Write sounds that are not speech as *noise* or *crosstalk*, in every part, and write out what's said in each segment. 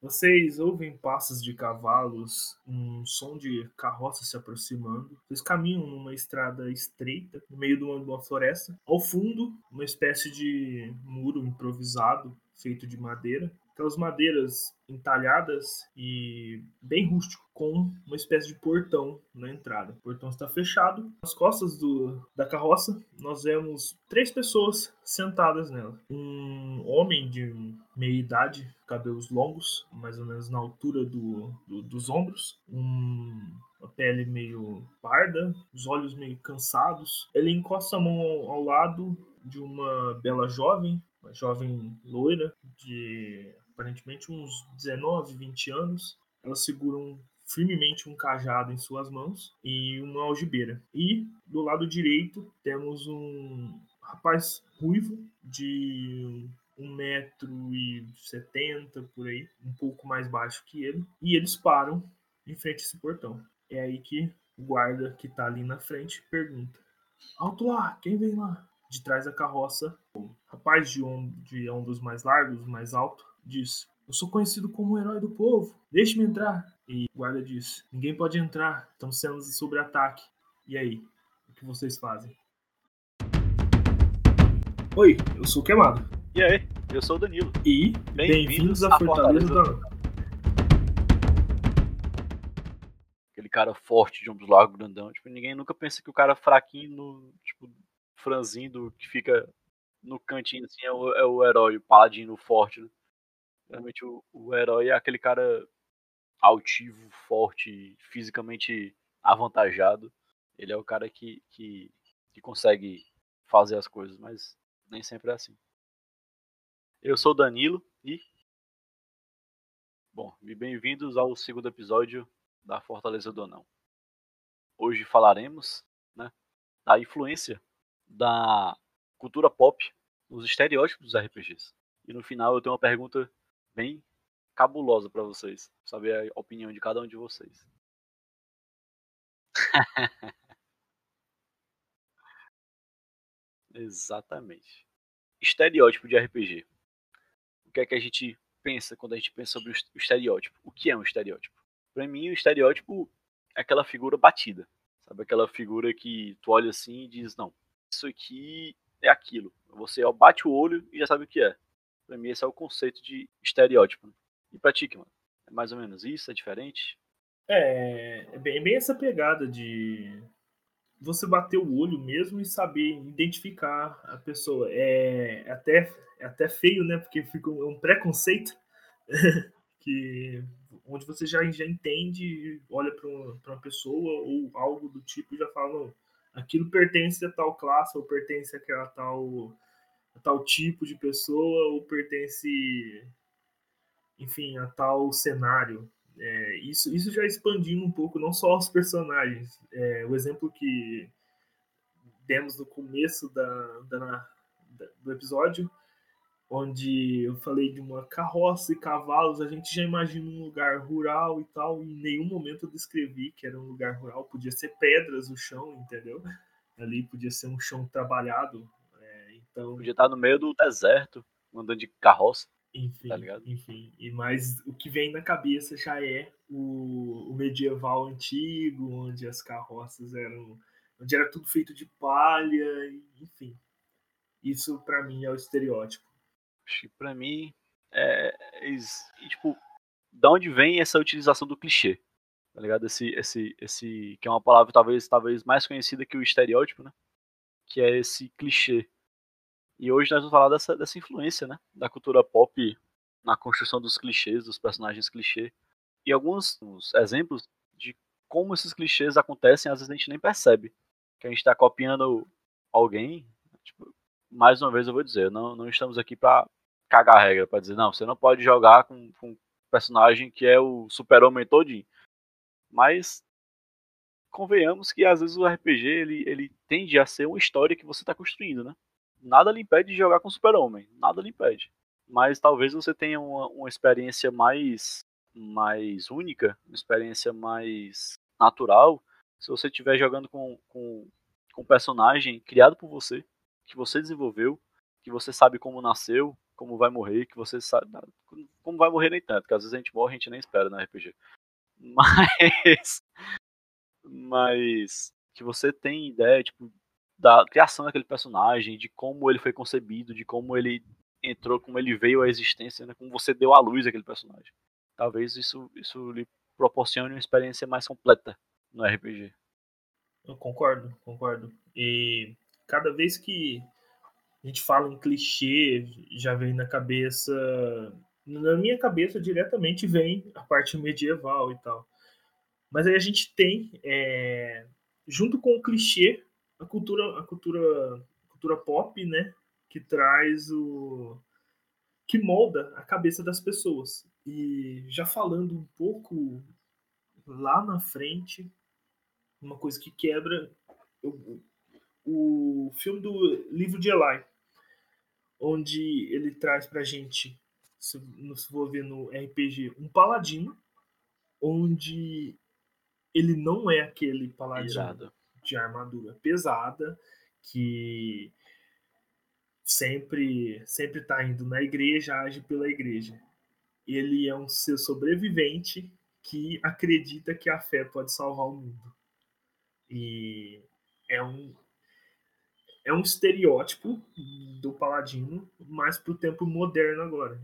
Vocês ouvem passos de cavalos, um som de carroça se aproximando. Vocês caminham numa estrada estreita, no meio de uma, floresta. Ao fundo, uma espécie de muro improvisado, feito de madeira. Aquelas madeiras entalhadas e bem rústico, com uma espécie de portão na entrada. O portão está fechado. Nas costas do, da carroça, nós vemos três pessoas sentadas nela. Um homem de meia idade, cabelos longos, mais ou menos na altura do, do dos ombros. Um uma pele meio parda, os olhos meio cansados. Ele encosta a mão ao, ao lado de uma bela jovem, uma jovem loira de aparentemente uns 19, 20 anos. Elas seguram firmemente um cajado em suas mãos e uma algibeira. E do lado direito temos um rapaz ruivo de um metro e setenta por aí, um pouco mais baixo que ele, e eles param em frente a esse portão. É aí que o guarda que está ali na frente pergunta: Alto lá, quem vem lá? De trás da carroça, o rapaz de, om de ombros mais largos, mais alto, diz: Eu sou conhecido como o herói do povo, deixe-me entrar. E o guarda diz: Ninguém pode entrar, estamos sendo sobre ataque. E aí? O que vocês fazem? Oi, eu sou o Queimado. E aí? Eu sou o Danilo. E bem-vindos bem à Fortaleza, Fortaleza da Aquele cara forte de ombros largos, grandão. Tipo, ninguém nunca pensa que o cara fraquinho, no, tipo, franzindo, que fica no cantinho assim, é o, é o herói, o paladino forte, né? Realmente o, o herói é aquele cara altivo, forte, fisicamente avantajado. Ele é o cara que, que, que consegue fazer as coisas, mas nem sempre é assim. Eu sou Danilo e. Bom, bem-vindos ao segundo episódio da Fortaleza do Anão. Hoje falaremos né, da influência da cultura pop nos estereótipos dos RPGs. E no final eu tenho uma pergunta bem cabulosa para vocês, saber a opinião de cada um de vocês. *laughs* Exatamente. Estereótipo de RPG. O que é que a gente pensa quando a gente pensa sobre o estereótipo? O que é um estereótipo? Para mim, o estereótipo é aquela figura batida. Sabe aquela figura que tu olha assim e diz: "Não, isso aqui é aquilo". Você bate o olho e já sabe o que é. Para mim esse é o conceito de estereótipo. E pra ti, mano? É mais ou menos isso? É diferente? É, é bem, bem essa pegada de você bater o olho mesmo e saber identificar a pessoa. É até, é até feio, né? Porque fica um preconceito *laughs* que onde você já, já entende, olha para uma, uma pessoa ou algo do tipo e já fala, aquilo pertence a tal classe ou pertence a tal, a tal tipo de pessoa ou pertence enfim, a tal cenário. É, isso, isso já expandindo um pouco, não só os personagens. É, o exemplo que demos no começo da, da, da, do episódio, onde eu falei de uma carroça e cavalos, a gente já imagina um lugar rural e tal, e em nenhum momento eu descrevi que era um lugar rural, podia ser pedras no chão, entendeu? Ali podia ser um chão trabalhado. Então... Podia estar no meio do deserto, andando de carroça. Enfim, tá ligado? enfim. E mais o que vem na cabeça já é o, o, medieval antigo, onde as carroças eram. onde era tudo feito de palha, enfim. Isso para mim é o estereótipo. Para mim é, é, é, tipo, da onde vem essa utilização do clichê? Tá ligado? Esse, esse, esse que é uma palavra talvez, talvez mais conhecida que o estereótipo, né? Que é esse clichê e hoje nós vamos falar dessa, dessa influência, né? Da cultura pop na construção dos clichês, dos personagens clichê. E alguns exemplos de como esses clichês acontecem, às vezes a gente nem percebe. Que a gente está copiando alguém. Tipo, mais uma vez eu vou dizer, não, não estamos aqui para cagar a regra, para dizer, não, você não pode jogar com, com um personagem que é o super-homem todinho. Mas convenhamos que às vezes o RPG ele, ele tende a ser uma história que você está construindo, né? Nada lhe impede de jogar com Super-Homem, nada lhe impede. Mas talvez você tenha uma, uma experiência mais, mais única, uma experiência mais natural, se você estiver jogando com, com, com um personagem criado por você, que você desenvolveu, que você sabe como nasceu, como vai morrer, que você sabe. Como vai morrer nem tanto, porque às vezes a gente morre e a gente nem espera na RPG. *laughs* Mas. Mas. Que você tem ideia, tipo, da criação daquele personagem, de como ele foi concebido, de como ele entrou, como ele veio à existência, né, como você deu à luz aquele personagem. Talvez isso, isso lhe proporcione uma experiência mais completa no RPG. Eu concordo, concordo. E cada vez que a gente fala em clichê, já vem na cabeça. Na minha cabeça, diretamente vem a parte medieval e tal. Mas aí a gente tem, é, junto com o clichê, a cultura, a cultura, a cultura pop, né? Que traz o. que molda a cabeça das pessoas. E já falando um pouco lá na frente, uma coisa que quebra. Eu, o filme do livro de Eli, onde ele traz pra gente, se, se for ver no RPG, um paladino, onde ele não é aquele paladino Irado. De armadura pesada que sempre sempre tá indo na igreja, age pela igreja. Ele é um ser sobrevivente que acredita que a fé pode salvar o mundo. E é um é um estereótipo do paladino, mas pro tempo moderno agora.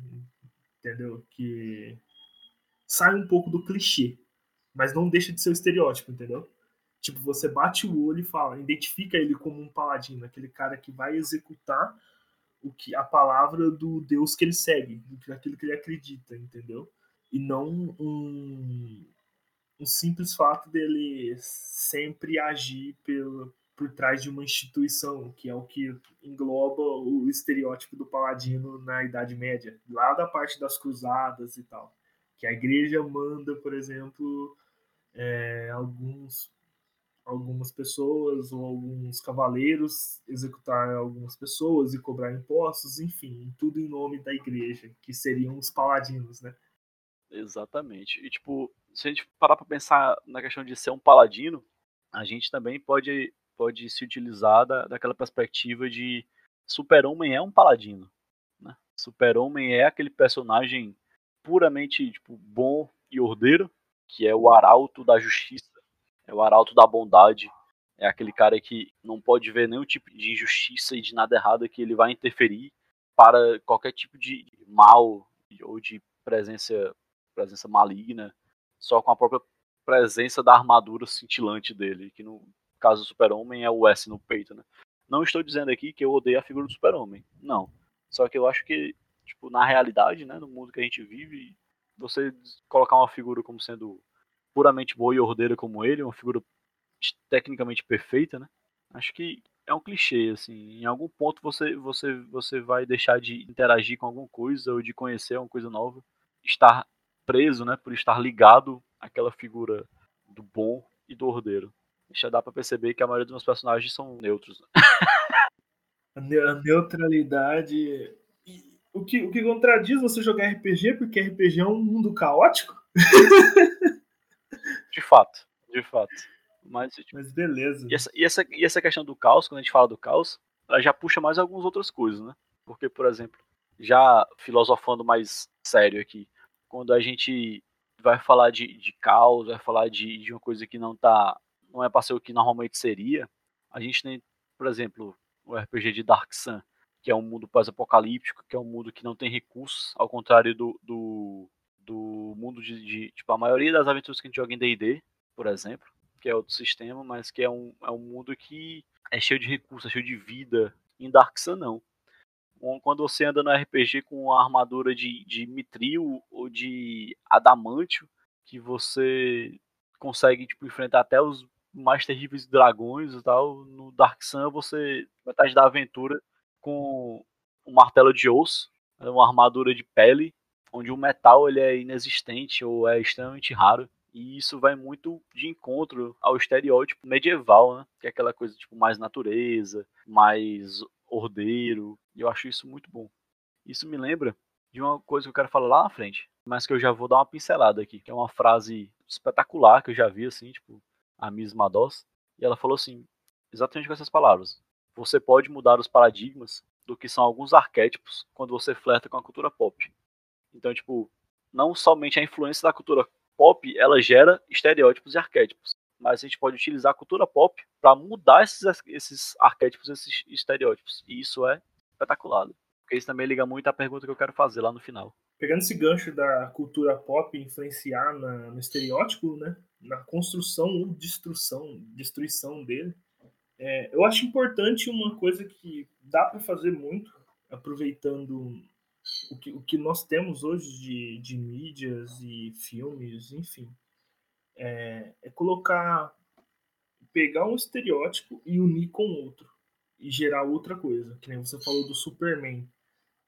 Entendeu? Que sai um pouco do clichê, mas não deixa de ser o estereótipo, entendeu? Tipo, você bate o olho e fala, identifica ele como um paladino, aquele cara que vai executar o que a palavra do Deus que ele segue, aquilo que ele acredita, entendeu? E não um, um simples fato dele sempre agir pelo, por trás de uma instituição, que é o que engloba o estereótipo do paladino na Idade Média, lá da parte das cruzadas e tal. Que a igreja manda, por exemplo, é, alguns, algumas pessoas ou alguns cavaleiros executar algumas pessoas e cobrar impostos, enfim, tudo em nome da igreja, que seriam os paladinos, né? Exatamente. E, tipo, se a gente parar pra pensar na questão de ser um paladino, a gente também pode pode se utilizar da, daquela perspectiva de Super-Homem é um paladino. Né? Super-Homem é aquele personagem puramente tipo, bom e ordeiro, que é o arauto da justiça, é o arauto da bondade, é aquele cara que não pode ver nenhum tipo de injustiça e de nada errado que ele vai interferir para qualquer tipo de mal ou de presença, presença maligna, só com a própria presença da armadura cintilante dele, que não, caso do Super-Homem é o S no peito, né? Não estou dizendo aqui que eu odeio a figura do Super-Homem, não. Só que eu acho que, tipo, na realidade, né, no mundo que a gente vive, você colocar uma figura como sendo puramente boa e ordeira como ele, uma figura tecnicamente perfeita, né? Acho que é um clichê, assim. Em algum ponto você, você, você vai deixar de interagir com alguma coisa ou de conhecer uma coisa nova, estar preso, né, por estar ligado àquela figura do bom e do ordeiro já dá para perceber que a maioria dos meus personagens são neutros. a, neutralidade. O que, o que contradiz você jogar RPG, porque RPG é um mundo caótico? *laughs* de fato, de fato. Mas, tipo, Mas beleza. E essa, e, essa, e essa questão do caos, quando a gente fala do caos, ela já puxa mais algumas outras coisas, né? Porque, por exemplo, já filosofando mais sério aqui, quando a gente vai falar de, de caos, vai falar de, de uma coisa que não tá não é para ser o que normalmente seria. A gente tem, por exemplo, o RPG de Dark Sun, que é um mundo pós-apocalíptico, que é um mundo que não tem recursos, ao contrário do, do, do mundo de, de, Tipo, a maioria das aventuras que a gente joga em DD, por exemplo, que é outro sistema, mas que é um, é um mundo que é cheio de recursos, é cheio de vida. Em Dark Sun, não. Quando você anda no RPG com uma armadura de, de mitril ou de adamantio, que você consegue tipo, enfrentar até os mais terríveis dragões e tal. No Dark Sun, você, metade da aventura, com um martelo de osso, né, uma armadura de pele, onde o metal ele é inexistente ou é extremamente raro. E isso vai muito de encontro ao estereótipo medieval, né? Que é aquela coisa tipo mais natureza, mais ordeiro. E eu acho isso muito bom. Isso me lembra de uma coisa que eu quero falar lá na frente, mas que eu já vou dar uma pincelada aqui, que é uma frase espetacular que eu já vi assim, tipo, a Miss Mados, e ela falou assim, exatamente com essas palavras: Você pode mudar os paradigmas do que são alguns arquétipos quando você flerta com a cultura pop. Então, tipo, não somente a influência da cultura pop, ela gera estereótipos e arquétipos, mas a gente pode utilizar a cultura pop para mudar esses, esses arquétipos, esses estereótipos. E isso é espetacular. Porque isso também liga muito à pergunta que eu quero fazer lá no final. Pegando esse gancho da cultura pop influenciar na, no estereótipo, né? Na construção ou destruição, destruição dele, é, eu acho importante uma coisa que dá para fazer muito, aproveitando o que, o que nós temos hoje de, de mídias e filmes, enfim, é, é colocar, pegar um estereótipo e unir com outro e gerar outra coisa. Que nem você falou do Superman.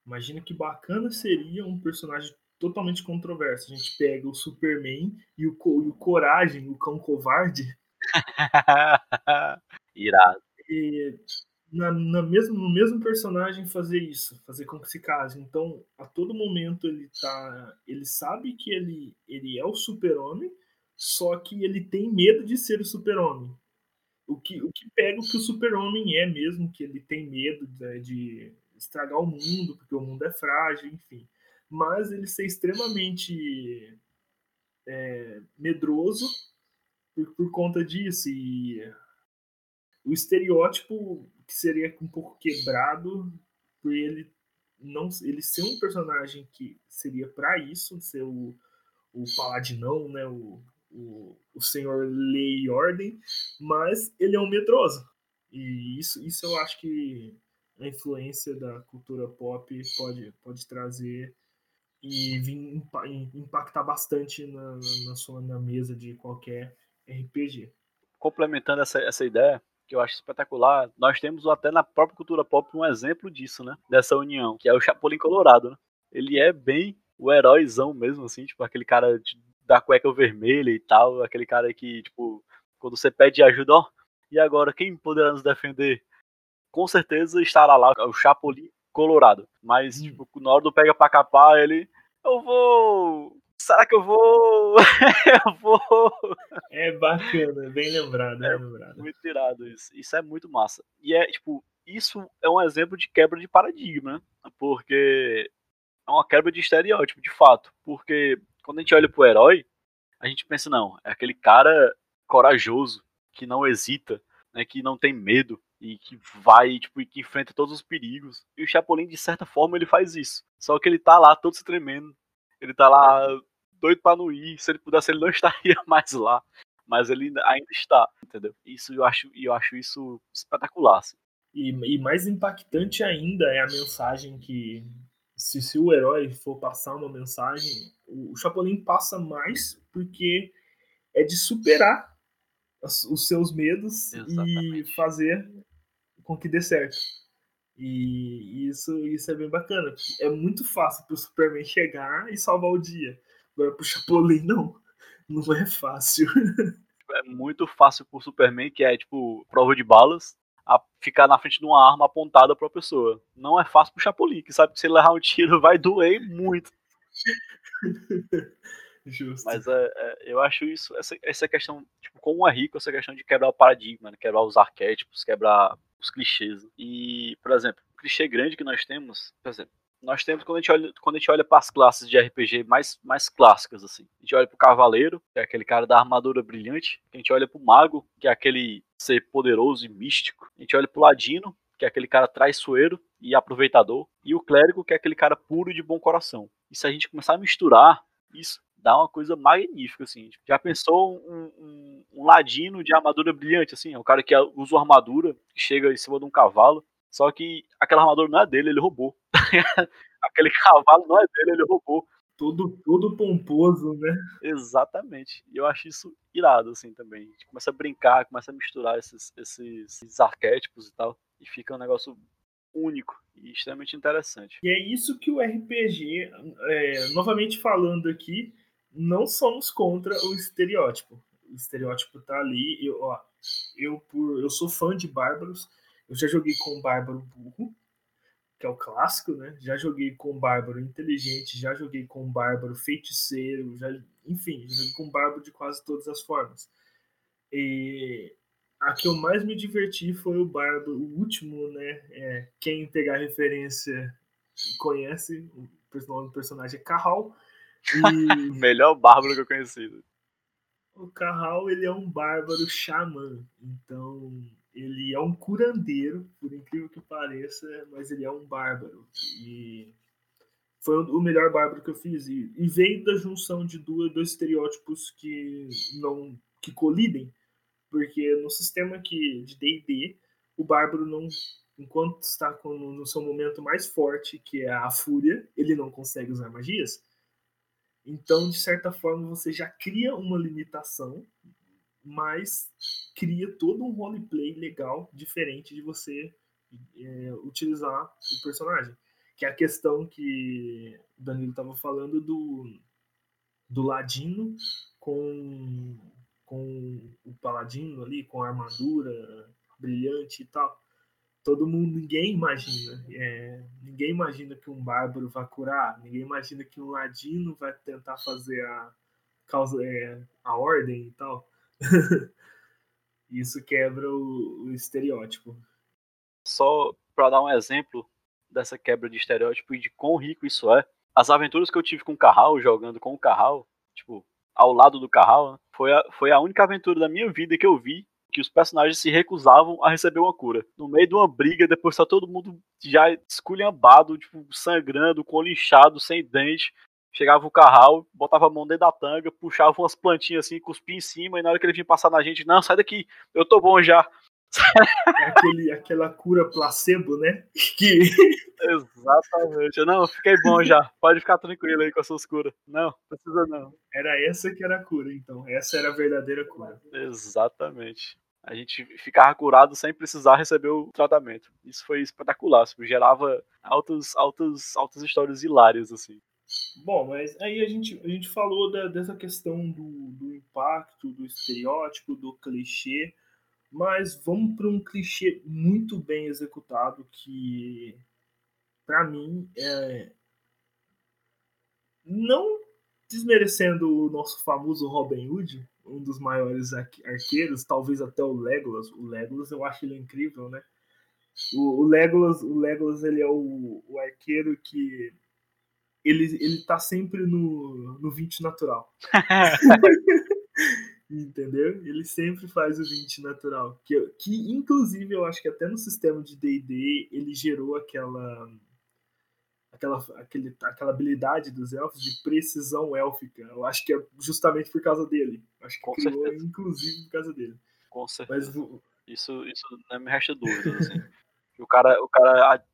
Imagina que bacana seria um personagem totalmente controverso. A gente pega o Superman e o, e o Coragem, o cão covarde. *laughs* Irado. E na, na mesmo, no mesmo personagem fazer isso, fazer com que se case. Então, a todo momento ele tá, ele sabe que ele, ele é o super-homem, só que ele tem medo de ser o super-homem. O que, o que pega o que o super-homem é mesmo, que ele tem medo de, de estragar o mundo, porque o mundo é frágil, enfim. Mas ele ser extremamente é, medroso por, por conta disso. E o estereótipo que seria um pouco quebrado por ele não ele ser um personagem que seria para isso, ser o, o paladinão, né, o, o, o senhor lei e ordem, mas ele é um medroso. E isso, isso eu acho que a influência da cultura pop pode, pode trazer e impactar bastante na, na sua na mesa de qualquer RPG. Complementando essa, essa ideia, que eu acho espetacular, nós temos até na própria cultura pop um exemplo disso, né? Dessa união, que é o Chapolin Colorado, né? Ele é bem o heróizão mesmo, assim, tipo, aquele cara da cueca vermelha e tal, aquele cara que, tipo, quando você pede ajuda, ó, e agora quem poderá nos defender? Com certeza estará lá o Chapolin Colorado. Mas, hum. tipo, na hora do pega pra capar, ele. Eu vou será que eu vou. *laughs* eu vou. É bacana, bem lembrado, é lembrado. Muito tirado isso. Isso é muito massa. E é, tipo, isso é um exemplo de quebra de paradigma, né? Porque é uma quebra de estereótipo, de fato. Porque quando a gente olha pro herói, a gente pensa, não, é aquele cara corajoso, que não hesita, né, que não tem medo e que vai, tipo, e que enfrenta todos os perigos. E o Chapolin, de certa forma, ele faz isso. Só que ele tá lá todo se tremendo, ele tá lá doido pra não ir. Se ele pudesse, ele não *laughs* estaria mais lá. Mas ele ainda está, entendeu? Isso eu acho, eu acho isso espetacular. Assim. E, e, mais impactante ainda é a mensagem que, se, se o herói for passar uma mensagem, o, o Chapolin passa mais porque é de superar os, seus medos Exatamente. e fazer com que dê certo. E isso, isso é bem bacana. É muito fácil pro Superman chegar e salvar o dia. Agora pro Chapolin, não. Não é fácil. *laughs* É muito fácil pro Superman, que é tipo prova de balas, a ficar na frente de uma arma apontada pra pessoa. Não é fácil pro Chapolin, que sabe que se ele errar um tiro *laughs* vai doer muito. *laughs* Justo. Mas é, é, eu acho isso, essa, essa questão, tipo, como é rico essa questão de quebrar o paradigma, né? quebrar os arquétipos, quebrar os clichês. E, por exemplo, o clichê grande que nós temos, por exemplo, nós temos quando a gente olha, quando a gente olha para as classes de RPG mais, mais clássicas, assim. A gente olha pro Cavaleiro, que é aquele cara da armadura brilhante. A gente olha pro Mago, que é aquele ser poderoso e místico. A gente olha pro Ladino, que é aquele cara traiçoeiro e aproveitador. E o Clérigo, que é aquele cara puro e de bom coração. E se a gente começar a misturar isso, dá uma coisa magnífica, assim. Já pensou um, um, um, ladino de armadura brilhante, assim? É o cara que usa uma armadura, que chega em cima de um cavalo, só que aquela armadura não é dele, ele roubou. *laughs* Aquele cavalo não é dele, ele roubou. Tudo, tudo pomposo, né? Exatamente. E eu acho isso irado, assim, também. A gente começa a brincar, começa a misturar esses, esses, esses arquétipos e tal. E fica um negócio único e extremamente interessante. E é isso que o RPG, é, novamente falando aqui, não somos contra o estereótipo. O estereótipo tá ali. Eu, ó, eu, por, eu sou fã de bárbaros. Eu já joguei com o bárbaro burro que é o clássico, né? Já joguei com Bárbaro inteligente, já joguei com Bárbaro feiticeiro, já, enfim, já joguei com Bárbaro de quase todas as formas. E a que eu mais me diverti foi o Bárbaro, o último, né? É, quem pegar referência conhece, o nome do personagem é Carral. *laughs* Melhor bárbaro que eu conheci. O Carral, ele é um bárbaro xamã. Então, ele é um curandeiro, por incrível que pareça, mas ele é um bárbaro. E foi o melhor bárbaro que eu fiz. E, veio da junção de dois, estereótipos que não que colidem, porque no sistema que de D&D, o bárbaro não enquanto está no seu momento mais forte, que é a fúria, ele não consegue usar magias. Então, de certa forma, você já cria uma limitação, mas cria todo um roleplay legal, diferente de você é, utilizar o personagem. Que é a questão que o Danilo estava falando do, do Ladino com, com o Paladino ali, com a armadura brilhante e tal todo mundo, ninguém imagina. É, ninguém imagina que um bárbaro vai curar, ninguém imagina que um ladino vai tentar fazer a causa, é, a ordem e tal. *laughs* Isso quebra o, o estereótipo. Só para dar um exemplo dessa quebra de estereótipo e de quão rico isso é, as aventuras que eu tive com o Carral, jogando com o Carral, tipo, ao lado do Carral, né, foi, a, foi a única aventura da minha vida que eu vi que os personagens se recusavam a receber uma cura. No meio de uma briga, depois tá todo mundo já esculhambado, tipo, sangrando, com olho inchado, sem dente. Chegava o carral, botava a mão dentro da tanga, puxava umas plantinhas assim, cuspia em cima, e na hora que ele vinha passar na gente, não, sai daqui, eu tô bom já. É aquele, aquela cura placebo, né? *laughs* Que... Exatamente. Não, fiquei bom já. Pode ficar tranquilo aí com as suas curas. Não, precisa não. Era essa que era a cura, então. Essa era a verdadeira cura. Exatamente. A gente ficava curado sem precisar receber o tratamento. Isso foi espetacular. Isso gerava altas, altas, altas histórias hilárias, assim. Bom, mas aí a gente, a gente falou da, dessa questão do, do impacto, do estereótipo, do clichê. Mas vamos para um clichê muito bem executado que, para mim, é. Não desmerecendo o nosso famoso Robin Hood, um dos maiores arqueiros, talvez até o Legolas. O Legolas eu acho ele incrível, né? O, o Legolas, o Legolas ele é o, o arqueiro que ele, ele tá sempre no, no 20 natural. *laughs* Entendeu? Ele sempre faz o 20 natural. Que, que inclusive, eu acho que até no sistema de DD ele gerou aquela. Aquela, aquele, aquela habilidade dos elfos de precisão élfica. Eu acho que é justamente por causa dele. Acho que Com criou, certeza. inclusive, por causa dele. Com certeza. Mas, isso, isso não me resta dúvida. Assim. *laughs* o, cara, o cara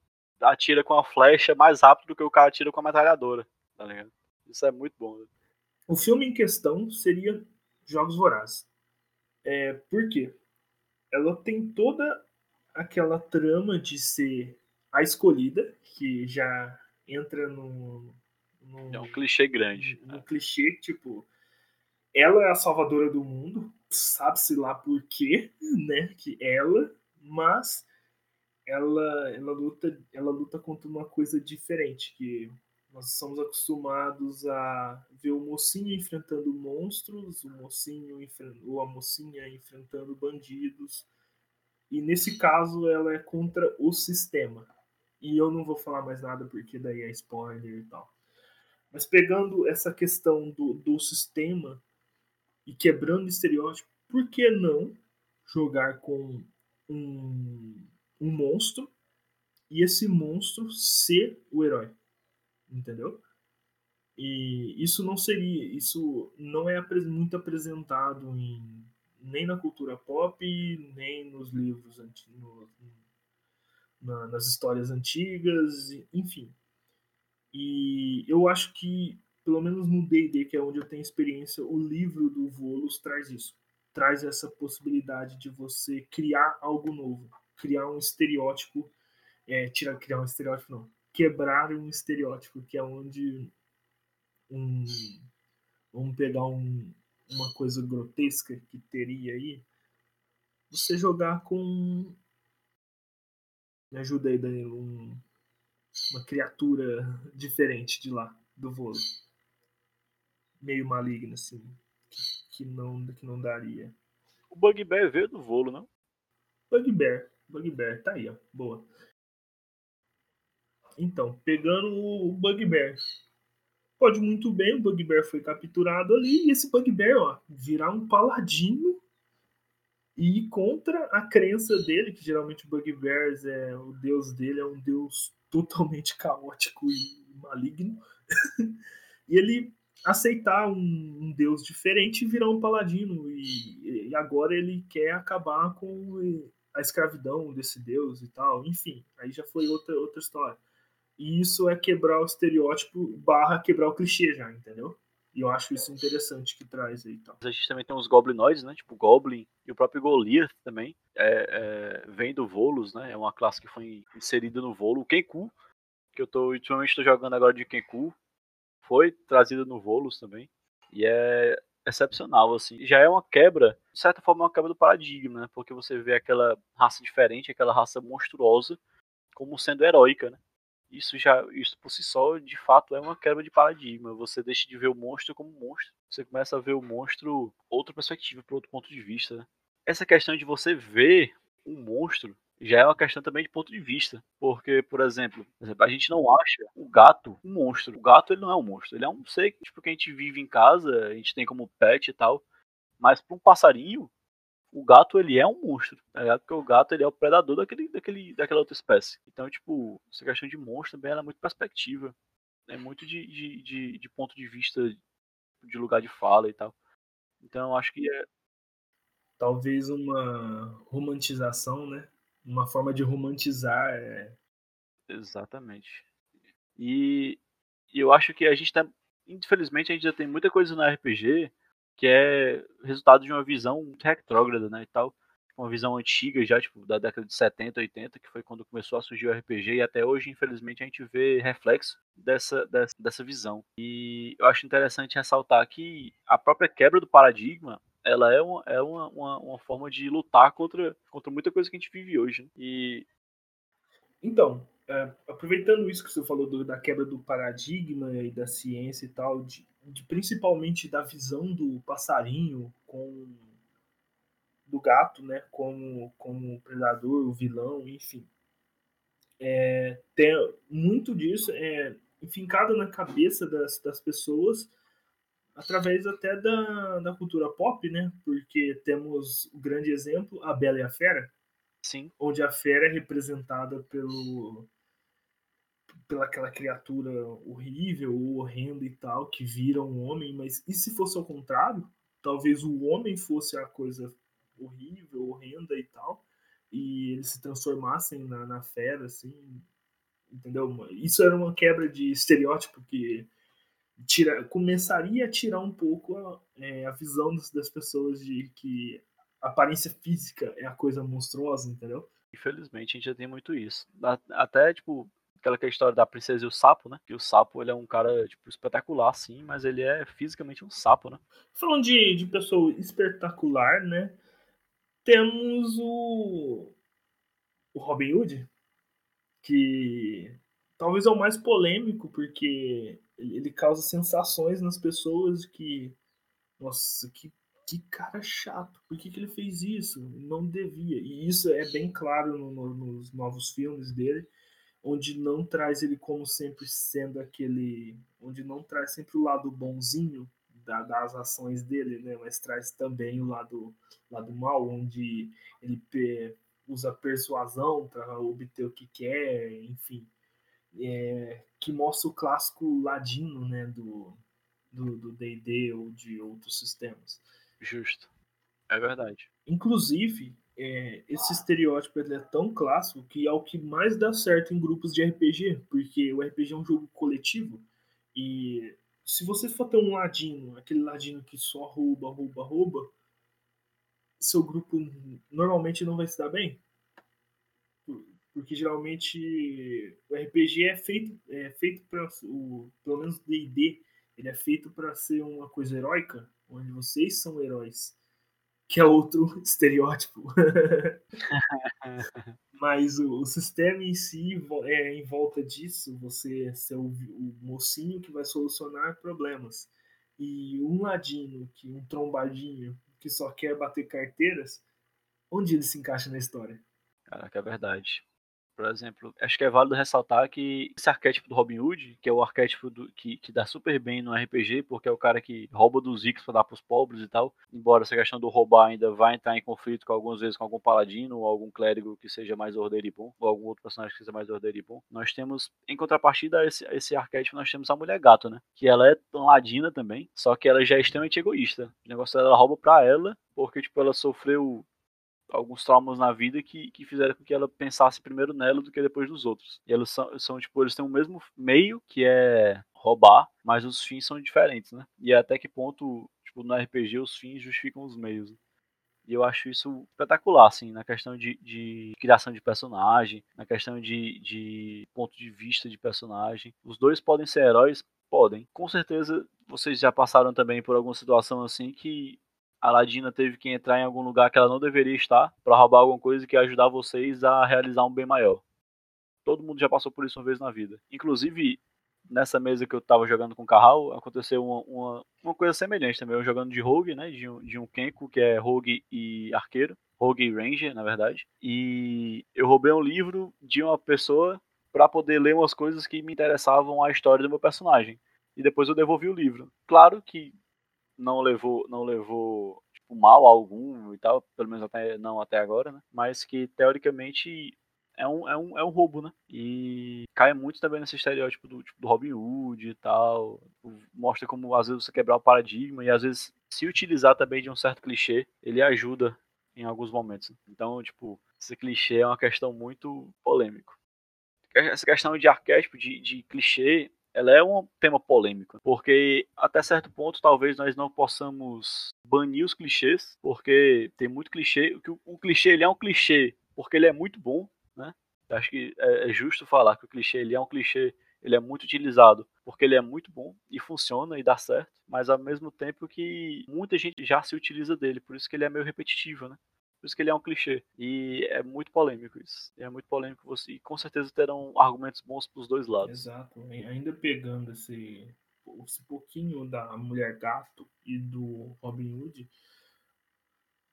atira com a flecha mais rápido do que o cara atira com a metralhadora. Tá ligado? Isso é muito bom. Né? O filme em questão seria Jogos Vorazes. É, por quê? Ela tem toda aquela trama de ser a escolhida, que já entra no. no é um clichê grande. Um, um clichê, tipo. Ela é a salvadora do mundo, sabe-se lá por quê, né? Que ela, mas ela, ela, luta, ela luta contra uma coisa diferente, que nós somos acostumados a ver o mocinho enfrentando monstros, o mocinho ou a mocinha enfrentando bandidos. E nesse caso ela é contra o sistema. E eu não vou falar mais nada porque daí é spoiler e tal. Mas pegando essa questão do, do sistema e quebrando o estereótipo, por que não jogar com um, um monstro e esse monstro ser o herói? entendeu? E isso não seria, isso não é muito apresentado em, nem na cultura pop, nem nos livros, no, na, nas histórias antigas, enfim. E eu acho que, pelo menos no D&D, que é onde eu tenho experiência, o livro do Volos traz isso. Traz essa possibilidade de você criar algo novo, criar um estereótipo, é, tirar, criar um estereótipo não, quebrar um estereótipo, que é onde um, vamos pegar um, uma coisa grotesca que teria aí, você jogar com me ajuda aí, Danilo, um, uma criatura diferente de lá, do vôlei. Meio maligna, assim, que, não, que não daria. O Bugbear veio do volo, não? Bugbear. Bugbear, tá aí, ó. Boa. Então, pegando o Bugbear. Pode muito bem, o Bugbear foi capturado ali, e esse Bugbear, ó, virar um paladino e contra a crença dele, que geralmente o Bugbear é o deus dele, é um deus totalmente *laughs* caótico e maligno. *laughs* e ele aceitar um, um, deus diferente e virar um paladino. E, e, agora ele quer acabar com a escravidão desse deus e tal. Enfim, aí já foi outra, outra história. E isso é quebrar o estereótipo barra quebrar o clichê já, entendeu? E eu acho isso interessante que traz aí. Então. A gente também tem os goblinoides, né? Tipo Goblin e o próprio Goliath também. É, é, vem do Volus, né? É uma classe que foi inserida no Volo. O Kenku, que eu tô, ultimamente tô jogando agora de Kenku, foi trazida no Volus também. E é excepcional, assim. Já é uma quebra, de certa forma, é uma quebra do paradigma, né? Porque você vê aquela raça diferente, aquela raça monstruosa, como sendo heróica, né? Isso já, isso por si só, de fato, é uma quebra de paradigma. Você deixa de ver o monstro como monstro. Você começa a ver o monstro outra perspectiva, por outro ponto de vista. Né? Essa questão de você ver um monstro já é uma questão também de ponto de vista. Porque, por exemplo, a gente não acha o gato um monstro. O gato ele não é um monstro. Ele é um ser tipo, que a gente vive em casa, a gente tem como pet e tal. Mas para um passarinho, o gato ele é um monstro, tá ligado? Porque o gato ele é o predador daquele, daquele, daquela outra espécie. Então, tipo, essa questão de monstro também é muito perspectiva. É muito de, de, de, de, ponto de vista de lugar de fala e tal. Então, acho que é. Talvez uma romantização, né? Uma forma de romantizar. É... Exatamente. E, e eu acho que a gente tá. Infelizmente, a gente já tem muita coisa no RPG que é resultado de uma visão retrógrada, né, e tal. Uma visão antiga já, tipo, da década de 70, 80, que foi quando começou a surgir o RPG, e até hoje, infelizmente, a gente vê reflexo dessa, dessa, dessa visão. E eu acho interessante ressaltar que a própria quebra do paradigma, ela é uma, é uma, uma, uma forma de lutar contra, contra muita coisa que a gente vive hoje. Né? E... Então, aproveitando isso que você falou do, da quebra do paradigma e da ciência e tal, de, de, principalmente da visão do passarinho com do gato, né, como como predador, o vilão, enfim, é, tem muito disso é enfincado na cabeça das, das pessoas através até da, da cultura pop, né? Porque temos o grande exemplo, a Bela e a Fera, Sim. onde a fera é representada pelo pela aquela criatura horrível horrenda e tal, que vira um homem, mas e se fosse ao contrário? Talvez o homem fosse a coisa horrível, horrenda e tal, e eles se transformassem na, na fera, assim, entendeu? Isso era uma quebra de estereótipo que tira, começaria a tirar um pouco a, é, a visão das, pessoas de que aparência física é a coisa monstruosa, entendeu? Infelizmente a gente já tem muito isso. Até, tipo, aquela que é a história da princesa e o sapo, né? Que o sapo ele é um cara tipo espetacular, sim, mas ele é fisicamente um sapo, né? Falando de, de pessoa espetacular, né? Temos o o Robin Hood, que talvez é o mais polêmico porque ele causa sensações nas pessoas que nossa, que que cara chato, por que, que ele fez isso? Não devia. E isso é bem claro no, no, nos novos filmes dele onde não traz ele como sempre sendo aquele, onde não traz sempre o lado bonzinho da, das ações dele, né? Mas traz também o lado, lado mal, onde ele pe, usa persuasão para obter o que quer, enfim, é, que mostra o clássico ladino, né? Do do D&D ou de outros sistemas. Justo, é verdade. Inclusive, é, esse estereótipo é tão clássico que é o que mais dá certo em grupos de RPG, porque o RPG é um jogo coletivo e se você for ter um ladino, aquele ladino que só rouba, rouba, rouba, seu grupo normalmente não vai se dar bem. Porque geralmente o RPG é feito, é feito para o pelo menos D&D, ele é feito para ser uma coisa heróica, onde vocês são heróis que é outro *laughs* estereótipo. *laughs* Mas o, o, sistema em si é em volta disso, você ser o, o, mocinho que vai solucionar problemas. E um ladino, que um trombadinho, que só quer bater carteiras, onde ele se encaixa na história? Cara, que é verdade. Por exemplo, acho que é válido ressaltar que esse arquétipo do Robin Hood, que é o arquétipo do, que, que dá super bem no RPG, porque é o cara que rouba dos ricos para dar pros pobres e tal. Embora essa questão do roubar ainda vai entrar em conflito com algumas vezes com algum paladino ou algum clérigo que seja mais ordeiro ou algum outro personagem que seja mais ordeiro Nós temos, em contrapartida a esse, esse arquétipo, nós temos a mulher gato, né? Que ela é ladina também, só que ela já é extremamente egoísta. O negócio dela rouba pra ela, porque tipo, ela sofreu alguns traumas na vida que, que fizeram com que ela pensasse primeiro nela do que depois dos outros. E eles são, são tipo, eles têm o mesmo meio, que é roubar, mas os fins são diferentes, né? E até que ponto, tipo, no RPG os fins justificam os meios. Né? E eu acho isso espetacular, assim, na questão de, de criação de personagem, na questão de, de ponto de vista de personagem. Os dois podem ser heróis? Podem. Com certeza vocês já passaram também por alguma situação assim que a Ladina teve que entrar em algum lugar que ela não deveria estar para roubar alguma coisa que ia ajudar vocês a realizar um bem maior. Todo mundo já passou por isso uma vez na vida. Inclusive, nessa mesa que eu estava jogando com o Carral, aconteceu uma, uma, uma, coisa semelhante também. Eu jogando de Rogue, né? De um, de um Kenko, que é Rogue e Arqueiro. Rogue e Ranger, na verdade. E eu roubei um livro de uma pessoa para poder ler umas coisas que me interessavam a história do meu personagem. E depois eu devolvi o livro. Claro que não levou, não levou tipo, mal algum e tal, pelo menos até não até agora, né? Mas que teoricamente é um, é um, é um roubo, né? E cai muito também nesse estereótipo do, tipo, do Robin Hood e tal. Mostra como às vezes você quebrar o paradigma e às vezes se utilizar também de um certo clichê, ele ajuda em alguns momentos. Então, tipo, esse clichê é uma questão muito polêmica. Essa questão de arquétipo, de, de clichê, ela é um tema polêmico, porque até certo ponto talvez nós não possamos banir os clichês, porque tem muito clichê, o clichê ele é um clichê porque ele é muito bom, né? Acho que é, é justo falar que o clichê ele é um clichê, ele é muito utilizado porque ele é muito bom e funciona e dá certo, mas ao mesmo tempo que muita gente já se utiliza dele, por isso que ele é meio repetitivo, né? Por isso que ele é um clichê. E é muito polêmico isso. É muito polêmico você. E com certeza terão argumentos bons pros dois lados. Exato. Ainda pegando esse, esse pouquinho da Mulher Gato e do Robin Hood,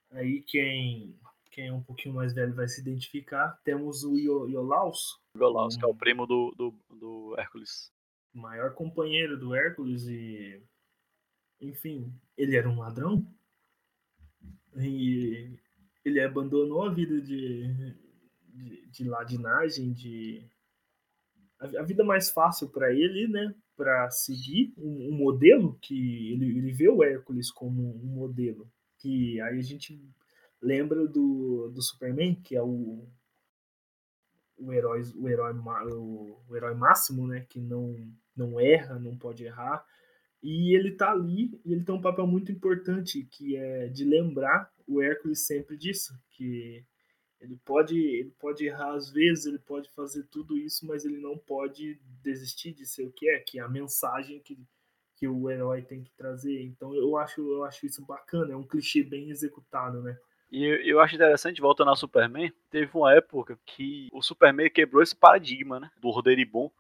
aí quem, quem é um pouquinho mais velho vai se identificar. Temos o Iolaus. Iolaus, um, que é o primo do, do, do Hércules. Maior companheiro do Hércules e. Enfim, ele era um ladrão. E ele abandonou a vida de, de, de ladinagem, de a, a, vida mais fácil para ele, né? Para seguir um, um, modelo que ele, ele vê o Hércules como um modelo. Que aí a gente lembra do, do Superman, que é o, o herói, o herói, o, o herói máximo, né? Que não, não erra, não pode errar. E ele tá ali e ele tem um papel muito importante, que é de lembrar o Hércules sempre disso, que ele pode, ele pode errar às vezes, ele pode fazer tudo isso, mas ele não pode desistir de ser o que é, que é a mensagem que, que o herói tem que trazer. Então eu acho, eu acho isso bacana, é um clichê bem executado, né? E eu acho interessante, voltando ao Superman, teve uma época que o Superman quebrou esse paradigma, né? Do rodeiro bom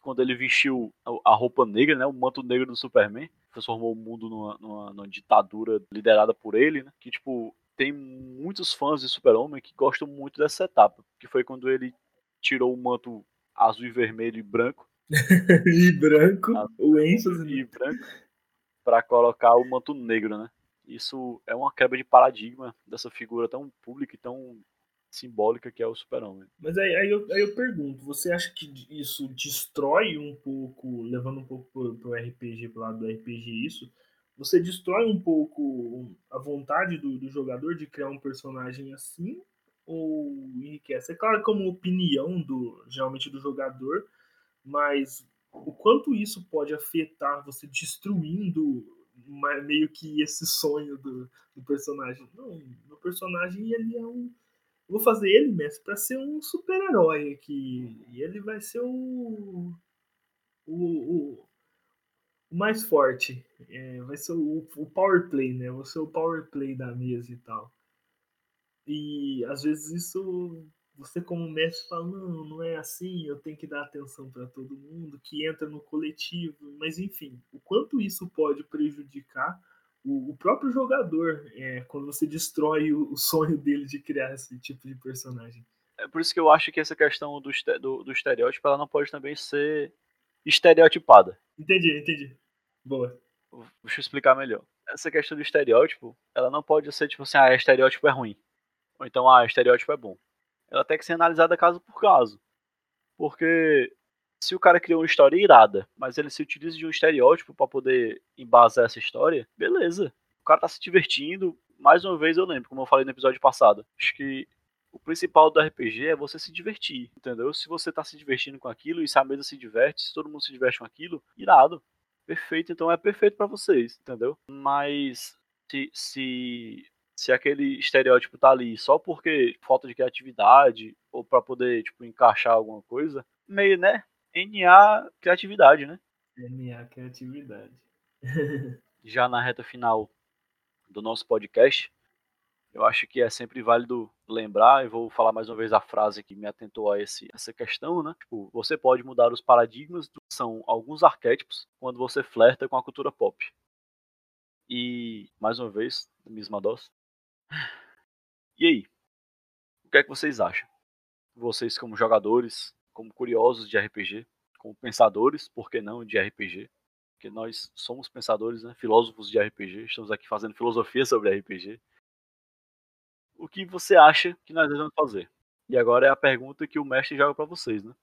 quando ele vestiu a roupa negra, né, o manto negro do Superman, transformou o mundo numa, numa, numa ditadura liderada por ele, né, que tipo tem muitos fãs de Super-Homem que gostam muito dessa etapa, que foi quando ele tirou o manto azul e vermelho e branco. *laughs* e branco, azul, o ênfase. E branco, para colocar o manto negro, né? Isso é uma quebra de paradigma dessa figura tão pública e tão simbólica que é o super-homem. Mas aí, aí, eu, aí eu pergunto, você acha que isso destrói um pouco, levando um pouco pro, pro RPG, pro lado do RPG isso, você destrói um pouco a vontade do, do jogador de criar um personagem assim, ou enriquece? É claro como opinião do geralmente do jogador, mas o quanto isso pode afetar você destruindo meio que esse sonho do, do personagem. Não, o personagem ele é um vou fazer ele mesmo para ser um super-herói aqui. E ele vai ser o. O, o, o mais forte. É, vai ser o, o power play, né? Vai ser o power play da mesa e tal. E às vezes isso. Você, como mestre, fala: não, não é assim, eu tenho que dar atenção para todo mundo, que entra no coletivo. Mas enfim, o quanto isso pode prejudicar o, o próprio jogador, é, quando você destrói o, o, sonho dele de criar esse tipo de personagem. É por isso que eu acho que essa questão do, do, do estereótipo ela não pode também ser estereotipada. Entendi, entendi. Boa. Deixa eu explicar melhor. Essa questão do estereótipo, ela não pode ser tipo assim, ah, estereótipo é ruim. Ou então, ah, estereótipo é bom. Ela tem que ser analisada caso por caso. Porque se o cara criou uma história irada, mas ele se utiliza de um estereótipo para poder embasar essa história, beleza. O cara tá se divertindo. Mais uma vez eu lembro, como eu falei no episódio passado. Acho que o principal do RPG é você se divertir, entendeu? Se você tá se divertindo com aquilo e se a mesa se diverte, se todo mundo se diverte com aquilo, irado. Perfeito, então é perfeito para vocês, entendeu? Mas se, se se aquele estereótipo tá ali só porque falta de criatividade ou para poder tipo encaixar alguma coisa, meio, né? NA criatividade, né? NA criatividade. *laughs* Já na reta final do nosso podcast, eu acho que é sempre válido lembrar, e vou falar mais uma vez a frase que me atentou a esse, essa questão, né? Tipo, você pode mudar os paradigmas, são alguns arquétipos, quando você flerta com a cultura pop. E, mais uma vez, mesma dose. E aí? O que é que vocês acham? Vocês como jogadores, como curiosos de RPG, como pensadores, por que não, de RPG? Porque nós somos pensadores, né? filósofos de RPG, estamos aqui fazendo filosofia sobre RPG. O que você acha que nós devemos fazer? E agora é a pergunta que o mestre joga para vocês, né?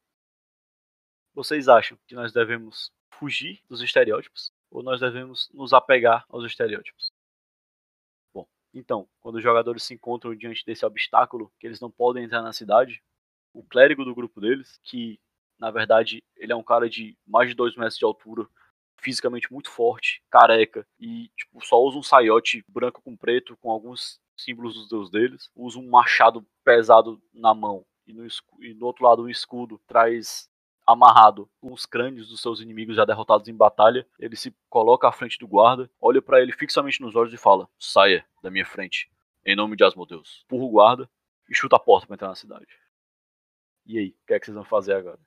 Vocês acham que nós devemos fugir dos estereótipos ou nós devemos nos apegar aos estereótipos? Bom, então, quando os jogadores se encontram diante desse obstáculo, que eles não podem entrar na cidade, o clérigo do grupo deles, que na verdade ele é um cara de mais de dois metros de altura, fisicamente muito forte, careca e tipo, só usa um saiote branco com preto com alguns símbolos dos deus deles, usa um machado pesado na mão e no, e outro lado um escudo traz amarrado com os crânios dos seus inimigos já derrotados em batalha. Ele se coloca à frente do guarda, olha para ele fixamente nos olhos e fala: Saia da minha frente, em nome de Asmodeus. Purra o guarda e chuta a porta para entrar na cidade. E aí, o que é que vocês vão fazer agora?